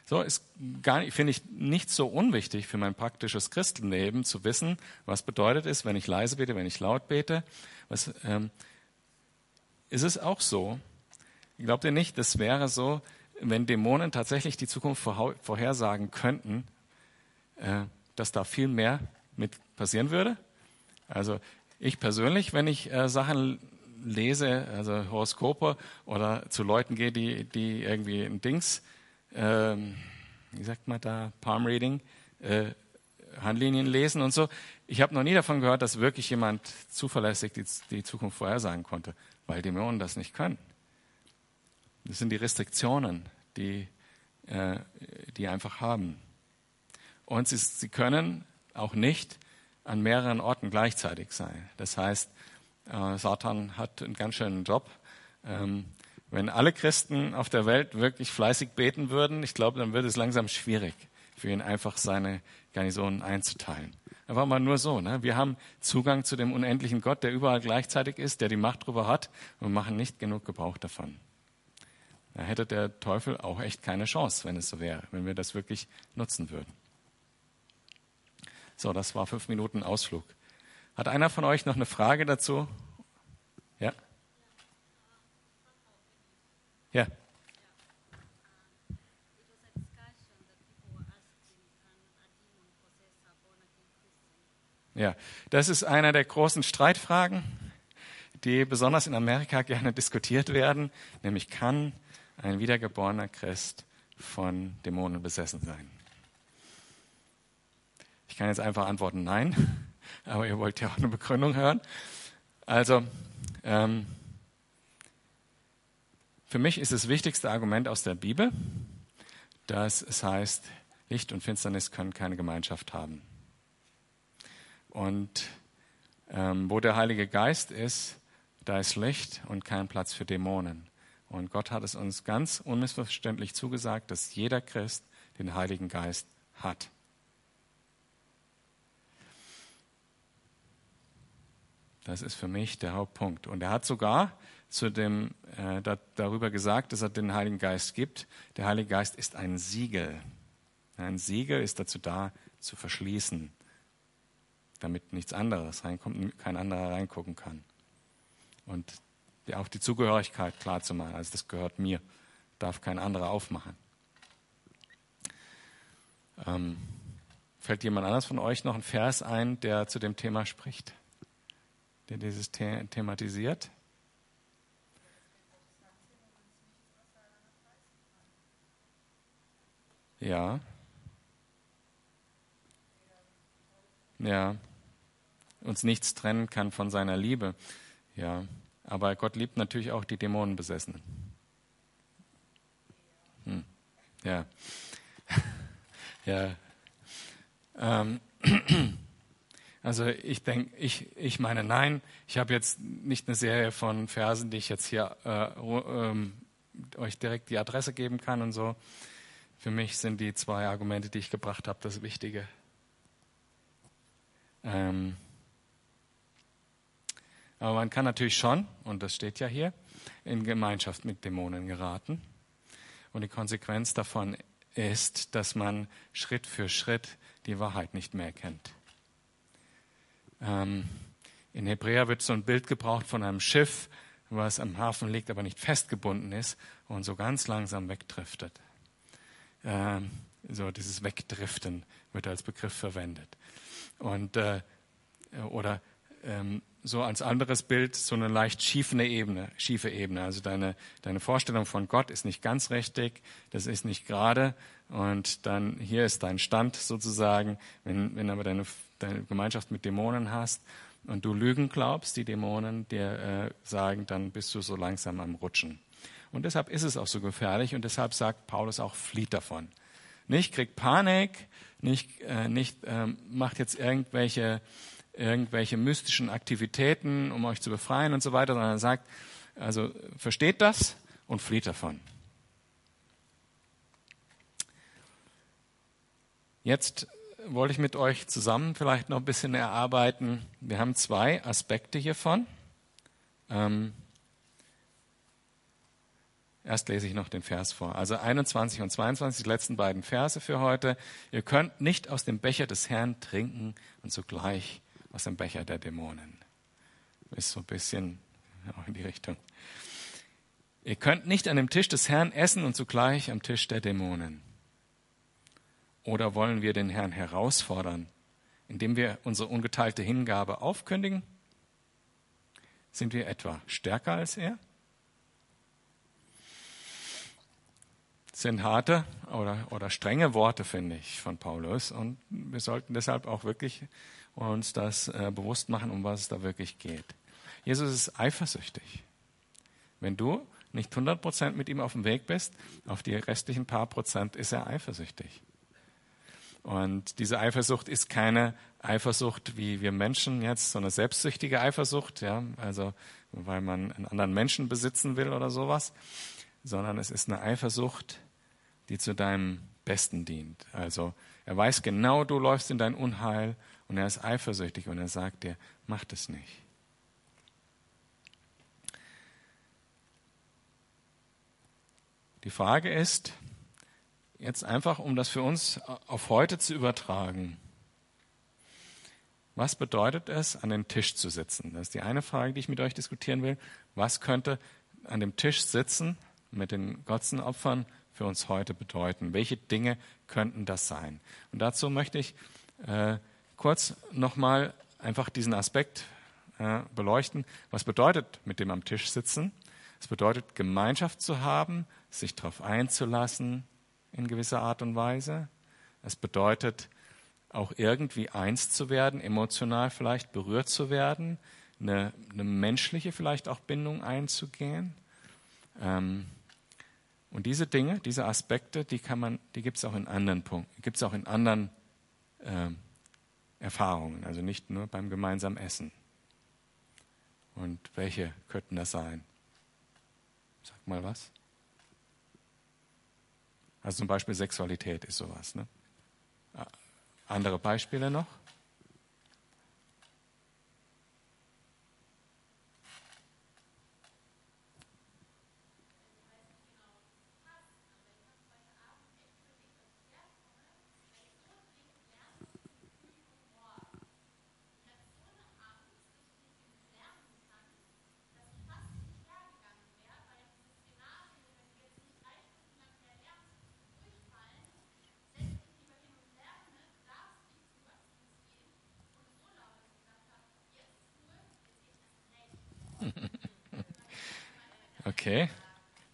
So ist gar finde ich nicht so unwichtig für mein praktisches Christenleben zu wissen, was bedeutet es, wenn ich leise bete, wenn ich laut bete. Was, ähm, ist es auch so? Glaubt ihr nicht, das wäre so, wenn Dämonen tatsächlich die Zukunft vorhersagen könnten, äh, dass da viel mehr mit passieren würde? Also ich persönlich, wenn ich äh, Sachen lese, also Horoskope oder zu Leuten gehe, die, die irgendwie ein Dings, ähm, wie sagt man da, Palm Reading, äh, Handlinien lesen und so. Ich habe noch nie davon gehört, dass wirklich jemand zuverlässig die, die Zukunft vorhersagen konnte, weil Dämonen das nicht können. Das sind die Restriktionen, die äh, die einfach haben. Und sie, sie können auch nicht an mehreren Orten gleichzeitig sein. Das heißt, äh, Satan hat einen ganz schönen Job. Ähm, wenn alle Christen auf der Welt wirklich fleißig beten würden, ich glaube, dann wird es langsam schwierig für ihn einfach seine Garnisonen einzuteilen. Einfach mal nur so. Ne? Wir haben Zugang zu dem unendlichen Gott, der überall gleichzeitig ist, der die Macht darüber hat und machen nicht genug Gebrauch davon. Da hätte der Teufel auch echt keine Chance, wenn es so wäre, wenn wir das wirklich nutzen würden. So, das war fünf Minuten Ausflug. Hat einer von euch noch eine Frage dazu? Ja? Ja. Ja, das ist einer der großen Streitfragen, die besonders in Amerika gerne diskutiert werden, nämlich kann ein wiedergeborener Christ von Dämonen besessen sein? Ich kann jetzt einfach antworten Nein, (laughs) aber ihr wollt ja auch eine Begründung hören. Also, ähm, für mich ist das wichtigste Argument aus der Bibel, dass es heißt, Licht und Finsternis können keine Gemeinschaft haben. Und ähm, wo der Heilige Geist ist, da ist Licht und kein Platz für Dämonen. Und Gott hat es uns ganz unmissverständlich zugesagt, dass jeder Christ den Heiligen Geist hat. Das ist für mich der Hauptpunkt. Und er hat sogar zu dem, äh, da, darüber gesagt, dass er den Heiligen Geist gibt. Der Heilige Geist ist ein Siegel. Ein Siegel ist dazu da, zu verschließen, damit nichts anderes reinkommt, kein anderer reingucken kann. Und auch die Zugehörigkeit klar zu machen. Also das gehört mir, darf kein anderer aufmachen. Ähm, fällt jemand anders von euch noch ein Vers ein, der zu dem Thema spricht, der dieses The thematisiert? Ja. Ja. Uns nichts trennen kann von seiner Liebe. Ja. Aber Gott liebt natürlich auch die Dämonenbesessenen. Hm. Ja. (laughs) ja. Ähm. (clears throat) Also ich denke, ich, ich meine, nein, ich habe jetzt nicht eine Serie von Versen, die ich jetzt hier äh, ähm, euch direkt die Adresse geben kann und so. Für mich sind die zwei Argumente, die ich gebracht habe, das Wichtige. Ähm, aber man kann natürlich schon, und das steht ja hier, in Gemeinschaft mit Dämonen geraten. Und die Konsequenz davon ist, dass man Schritt für Schritt die Wahrheit nicht mehr kennt. Ähm, in Hebräer wird so ein Bild gebraucht von einem Schiff, was am Hafen liegt, aber nicht festgebunden ist und so ganz langsam wegdriftet. Ähm, so dieses Wegdriften wird als Begriff verwendet. Und, äh, oder ähm, so als anderes Bild so eine leicht schiefe Ebene, schiefe Ebene. Also deine, deine Vorstellung von Gott ist nicht ganz richtig, das ist nicht gerade. Und dann hier ist dein Stand sozusagen. Wenn, wenn aber deine, deine Gemeinschaft mit Dämonen hast und du Lügen glaubst, die Dämonen dir äh, sagen, dann bist du so langsam am Rutschen. Und deshalb ist es auch so gefährlich und deshalb sagt Paulus auch, flieht davon. Nicht kriegt Panik, nicht, äh, nicht äh, macht jetzt irgendwelche, irgendwelche mystischen Aktivitäten, um euch zu befreien und so weiter, sondern sagt, also versteht das und flieht davon. Jetzt wollte ich mit euch zusammen vielleicht noch ein bisschen erarbeiten. Wir haben zwei Aspekte hiervon. Ähm, Erst lese ich noch den Vers vor. Also 21 und 22, die letzten beiden Verse für heute. Ihr könnt nicht aus dem Becher des Herrn trinken und zugleich aus dem Becher der Dämonen. Ist so ein bisschen in die Richtung. Ihr könnt nicht an dem Tisch des Herrn essen und zugleich am Tisch der Dämonen. Oder wollen wir den Herrn herausfordern, indem wir unsere ungeteilte Hingabe aufkündigen? Sind wir etwa stärker als er? sind harte oder, oder strenge Worte, finde ich, von Paulus. Und wir sollten deshalb auch wirklich uns das äh, bewusst machen, um was es da wirklich geht. Jesus ist eifersüchtig. Wenn du nicht 100 Prozent mit ihm auf dem Weg bist, auf die restlichen paar Prozent ist er eifersüchtig. Und diese Eifersucht ist keine Eifersucht wie wir Menschen jetzt, so eine selbstsüchtige Eifersucht, ja, also weil man einen anderen Menschen besitzen will oder sowas, sondern es ist eine Eifersucht, die zu deinem Besten dient. Also er weiß genau, du läufst in dein Unheil und er ist eifersüchtig und er sagt dir, mach das nicht. Die Frage ist, jetzt einfach, um das für uns auf heute zu übertragen, was bedeutet es, an den Tisch zu sitzen? Das ist die eine Frage, die ich mit euch diskutieren will. Was könnte an dem Tisch sitzen mit den Gotzenopfern für uns heute bedeuten? Welche Dinge könnten das sein? Und dazu möchte ich äh, kurz nochmal einfach diesen Aspekt äh, beleuchten. Was bedeutet mit dem am Tisch sitzen? Es bedeutet Gemeinschaft zu haben, sich darauf einzulassen in gewisser Art und Weise. Es bedeutet auch irgendwie eins zu werden, emotional vielleicht berührt zu werden, eine, eine menschliche vielleicht auch Bindung einzugehen. Ähm, und diese Dinge, diese Aspekte, die kann man, die gibt es auch in anderen Punkten, gibt es auch in anderen äh, Erfahrungen, also nicht nur beim gemeinsamen Essen. Und welche könnten das sein? Sag mal was. Also zum Beispiel Sexualität ist sowas. Ne? Andere Beispiele noch? (laughs) Okay,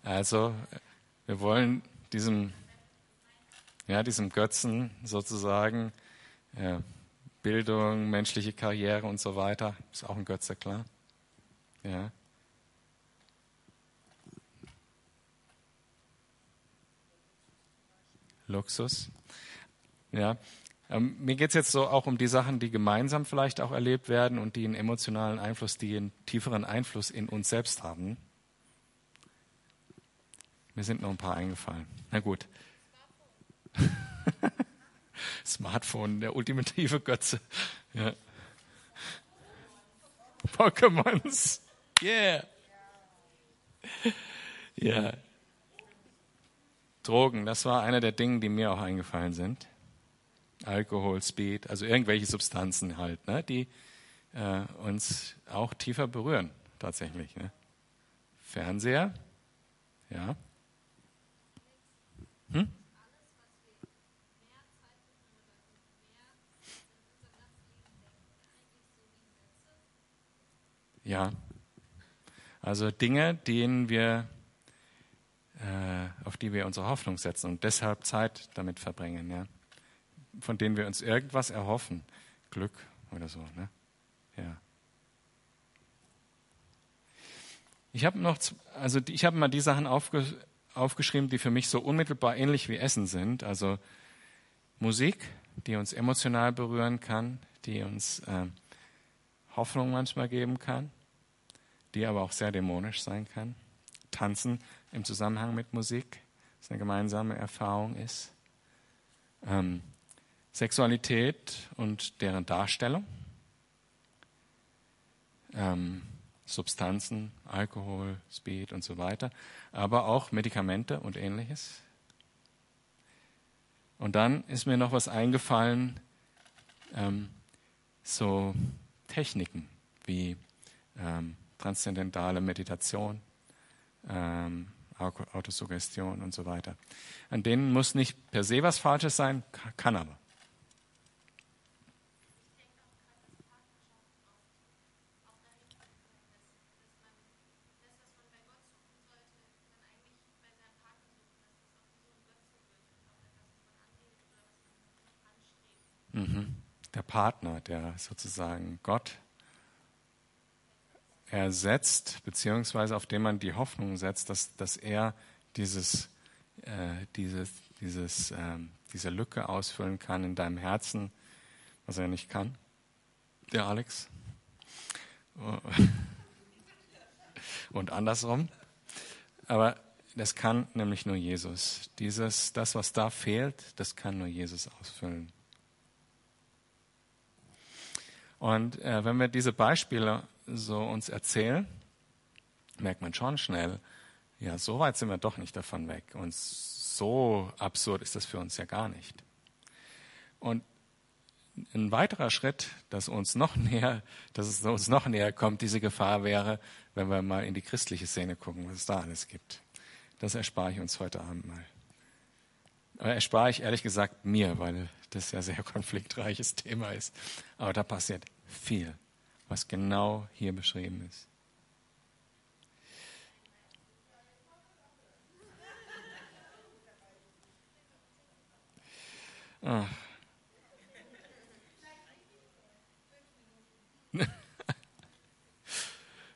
also wir wollen diesem, ja, diesem Götzen sozusagen äh, Bildung, menschliche Karriere und so weiter, ist auch ein Götze, klar. Ja. Luxus. Ja. Ähm, mir geht es jetzt so auch um die Sachen, die gemeinsam vielleicht auch erlebt werden und die einen emotionalen Einfluss, die einen tieferen Einfluss in uns selbst haben. Mir sind noch ein paar eingefallen. Na gut. (laughs) Smartphone, der ultimative Götze. Ja. Pokémons. Yeah. Ja. Drogen, das war einer der Dinge, die mir auch eingefallen sind. Alkohol, Speed, also irgendwelche Substanzen halt, ne, die äh, uns auch tiefer berühren, tatsächlich. Ne? Fernseher, ja. Hm? Ja. Also Dinge, denen wir, äh, auf die wir unsere Hoffnung setzen und deshalb Zeit damit verbringen, ja. Von denen wir uns irgendwas erhoffen. Glück oder so, ne? Ja. Ich habe noch, also ich habe mal die Sachen aufge, aufgeschrieben, die für mich so unmittelbar ähnlich wie Essen sind. Also Musik, die uns emotional berühren kann, die uns äh, Hoffnung manchmal geben kann, die aber auch sehr dämonisch sein kann. Tanzen im Zusammenhang mit Musik, das eine gemeinsame Erfahrung ist. Ähm, Sexualität und deren Darstellung. Ähm, Substanzen, Alkohol, Speed und so weiter, aber auch Medikamente und ähnliches. Und dann ist mir noch was eingefallen, ähm, so Techniken wie ähm, transzendentale Meditation, ähm, Autosuggestion und so weiter. An denen muss nicht per se was Falsches sein, kann aber. Mhm. Der Partner, der sozusagen Gott ersetzt, beziehungsweise auf den man die Hoffnung setzt, dass, dass er dieses, äh, dieses, dieses, äh, diese Lücke ausfüllen kann in deinem Herzen, was er nicht kann. Der Alex. Und andersrum. Aber das kann nämlich nur Jesus. Dieses, das, was da fehlt, das kann nur Jesus ausfüllen. Und äh, wenn wir diese Beispiele so uns erzählen, merkt man schon schnell, ja, so weit sind wir doch nicht davon weg. Und so absurd ist das für uns ja gar nicht. Und ein weiterer Schritt, dass uns noch (laughs) näher, dass es uns noch näher kommt, diese Gefahr wäre, wenn wir mal in die christliche Szene gucken, was es da alles gibt. Das erspare ich uns heute Abend mal. Aber erspare ich ehrlich gesagt mir, weil das ja sehr (laughs) konfliktreiches Thema ist. Aber da passiert viel, was genau hier beschrieben ist. Ah. (laughs)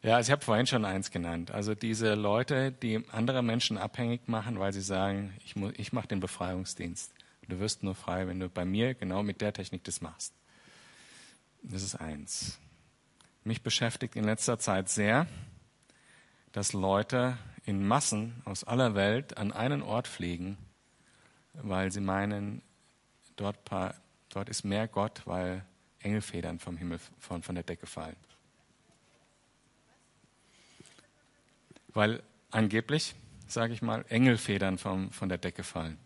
Ja, ich habe vorhin schon eins genannt. Also diese Leute, die andere Menschen abhängig machen, weil sie sagen, ich, ich mache den Befreiungsdienst. Du wirst nur frei, wenn du bei mir genau mit der Technik das machst. Das ist eins. Mich beschäftigt in letzter Zeit sehr, dass Leute in Massen aus aller Welt an einen Ort fliegen, weil sie meinen, dort, dort ist mehr Gott, weil Engelfedern vom Himmel von, von der Decke fallen. Weil angeblich, sage ich mal, Engelfedern vom, von der Decke fallen.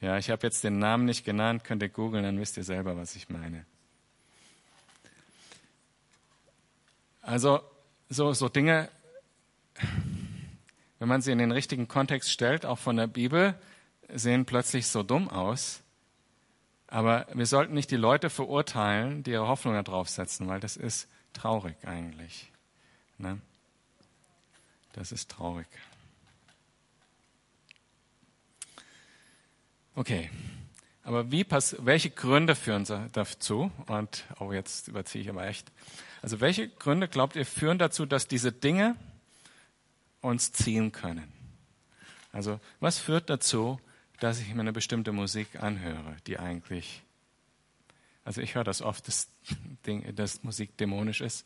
Ja, ich habe jetzt den Namen nicht genannt, könnt ihr googeln, dann wisst ihr selber, was ich meine. Also so, so Dinge, wenn man sie in den richtigen Kontext stellt, auch von der Bibel, sehen plötzlich so dumm aus. Aber wir sollten nicht die Leute verurteilen, die ihre Hoffnung darauf setzen, weil das ist traurig eigentlich. Ne? Das ist traurig. Okay, aber wie pass welche Gründe führen dazu? Und oh, jetzt überziehe ich aber echt. Also welche Gründe glaubt ihr führen dazu, dass diese Dinge uns ziehen können? Also was führt dazu, dass ich mir eine bestimmte Musik anhöre, die eigentlich, also ich höre das oft, dass, (laughs) Ding, dass Musik dämonisch ist.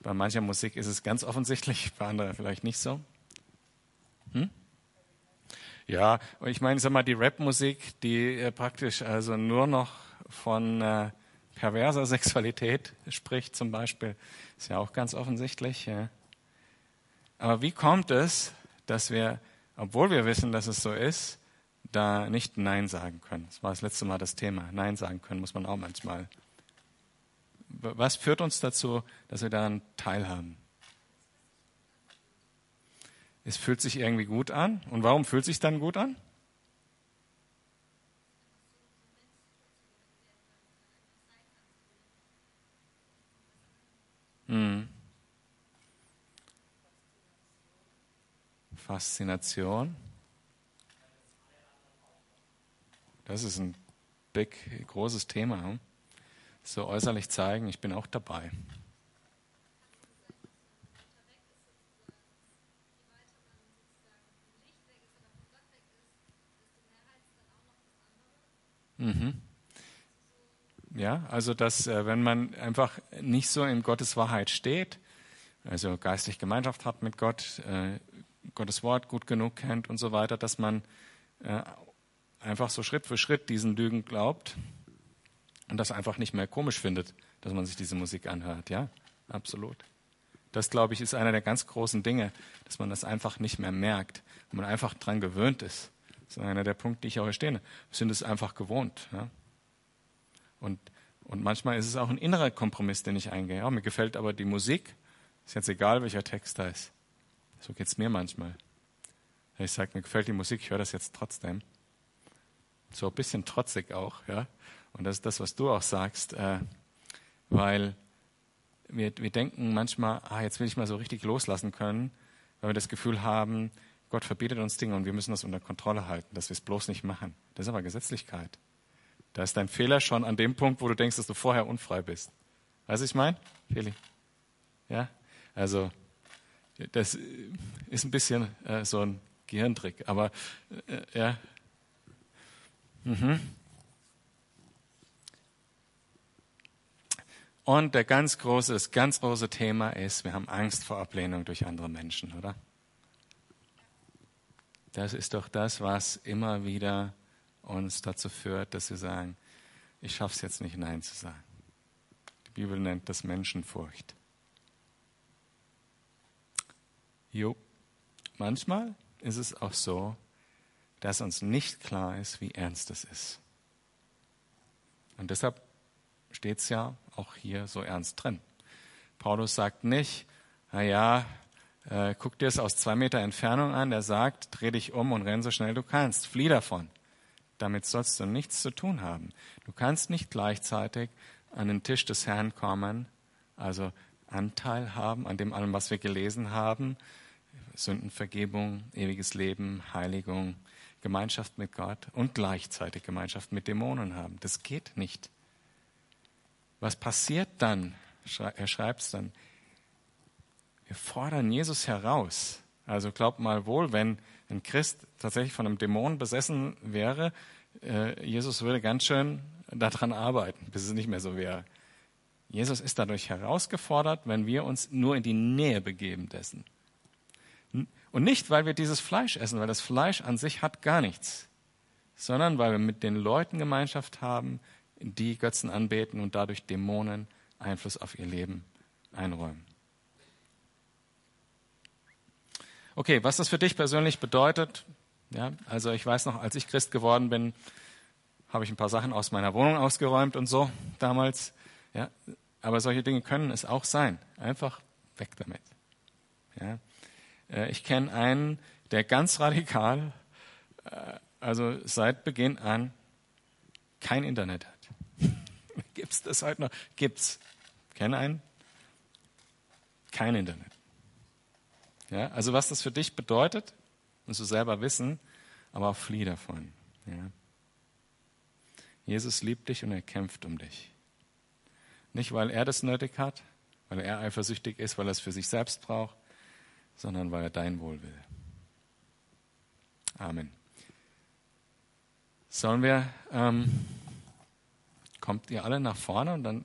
Bei mancher Musik ist es ganz offensichtlich, bei anderer vielleicht nicht so. Hm? Ja, und ich meine, sag mal, die Rap-Musik, die äh, praktisch also nur noch von äh, perverser (laughs) Sexualität spricht, zum Beispiel, ist ja auch ganz offensichtlich. Ja. Aber wie kommt es, dass wir, obwohl wir wissen, dass es so ist, da nicht Nein sagen können? Das war das letzte Mal das Thema. Nein sagen können muss man auch manchmal. Was führt uns dazu, dass wir daran teilhaben? Es fühlt sich irgendwie gut an. Und warum fühlt sich dann gut an? Hm. Faszination. Das ist ein big, großes Thema. Hm? So äußerlich zeigen, ich bin auch dabei. Mhm. Ja, also dass, äh, wenn man einfach nicht so in Gottes Wahrheit steht, also geistliche Gemeinschaft hat mit Gott, äh, Gottes Wort gut genug kennt und so weiter, dass man äh, einfach so Schritt für Schritt diesen Lügen glaubt und das einfach nicht mehr komisch findet, dass man sich diese Musik anhört. Ja, absolut. Das, glaube ich, ist einer der ganz großen Dinge, dass man das einfach nicht mehr merkt und man einfach dran gewöhnt ist. Das ist einer der Punkte, die ich auch verstehe. Wir sind es einfach gewohnt. Ja? Und, und manchmal ist es auch ein innerer Kompromiss, den ich eingehe. Ja, mir gefällt aber die Musik. Ist jetzt egal, welcher Text da ist. So geht es mir manchmal. Ich sage, mir gefällt die Musik, ich höre das jetzt trotzdem. So ein bisschen trotzig auch. Ja? Und das ist das, was du auch sagst. Äh, weil wir, wir denken manchmal, ah, jetzt will ich mal so richtig loslassen können, weil wir das Gefühl haben, Gott verbietet uns Dinge und wir müssen das unter Kontrolle halten, dass wir es bloß nicht machen. Das ist aber Gesetzlichkeit. Da ist dein Fehler schon an dem Punkt, wo du denkst, dass du vorher unfrei bist. Weißt du, ich meine? Feli? Ja? Also, das ist ein bisschen äh, so ein Gehirntrick, aber äh, ja. Mhm. Und der ganz große, das ganz große Thema ist, wir haben Angst vor Ablehnung durch andere Menschen, oder? Das ist doch das, was immer wieder uns dazu führt, dass wir sagen, ich schaffe es jetzt nicht, Nein zu sagen. Die Bibel nennt das Menschenfurcht. Jo, manchmal ist es auch so, dass uns nicht klar ist, wie ernst es ist. Und deshalb steht es ja auch hier so ernst drin. Paulus sagt nicht, na ja, äh, guck dir es aus zwei Meter Entfernung an, der sagt, dreh dich um und renn so schnell du kannst, flieh davon. Damit sollst du nichts zu tun haben. Du kannst nicht gleichzeitig an den Tisch des Herrn kommen, also Anteil haben an dem allem, was wir gelesen haben, Sündenvergebung, ewiges Leben, Heiligung, Gemeinschaft mit Gott und gleichzeitig Gemeinschaft mit Dämonen haben. Das geht nicht. Was passiert dann? Er schreibt es dann. Wir fordern Jesus heraus. Also glaubt mal wohl, wenn ein Christ tatsächlich von einem Dämon besessen wäre, äh, Jesus würde ganz schön daran arbeiten, bis es nicht mehr so wäre. Jesus ist dadurch herausgefordert, wenn wir uns nur in die Nähe begeben dessen. Und nicht, weil wir dieses Fleisch essen, weil das Fleisch an sich hat gar nichts, sondern weil wir mit den Leuten Gemeinschaft haben, die Götzen anbeten und dadurch Dämonen Einfluss auf ihr Leben einräumen. Okay, was das für dich persönlich bedeutet, ja, also ich weiß noch, als ich Christ geworden bin, habe ich ein paar Sachen aus meiner Wohnung ausgeräumt und so damals. Ja, aber solche Dinge können es auch sein. Einfach weg damit. Ja, äh, ich kenne einen, der ganz (laughs) radikal, äh, also seit Beginn an, kein Internet hat. (laughs) Gibt's das heute noch? Gibt's. Kenne einen? Kein Internet. Ja? Also was das für dich bedeutet, musst du selber wissen, aber auch flieh davon. Ja? Jesus liebt dich und er kämpft um dich. Nicht, weil er das nötig hat, weil er eifersüchtig ist, weil er es für sich selbst braucht, sondern weil er dein Wohl will. Amen. Sollen wir, ähm, kommt ihr alle nach vorne und dann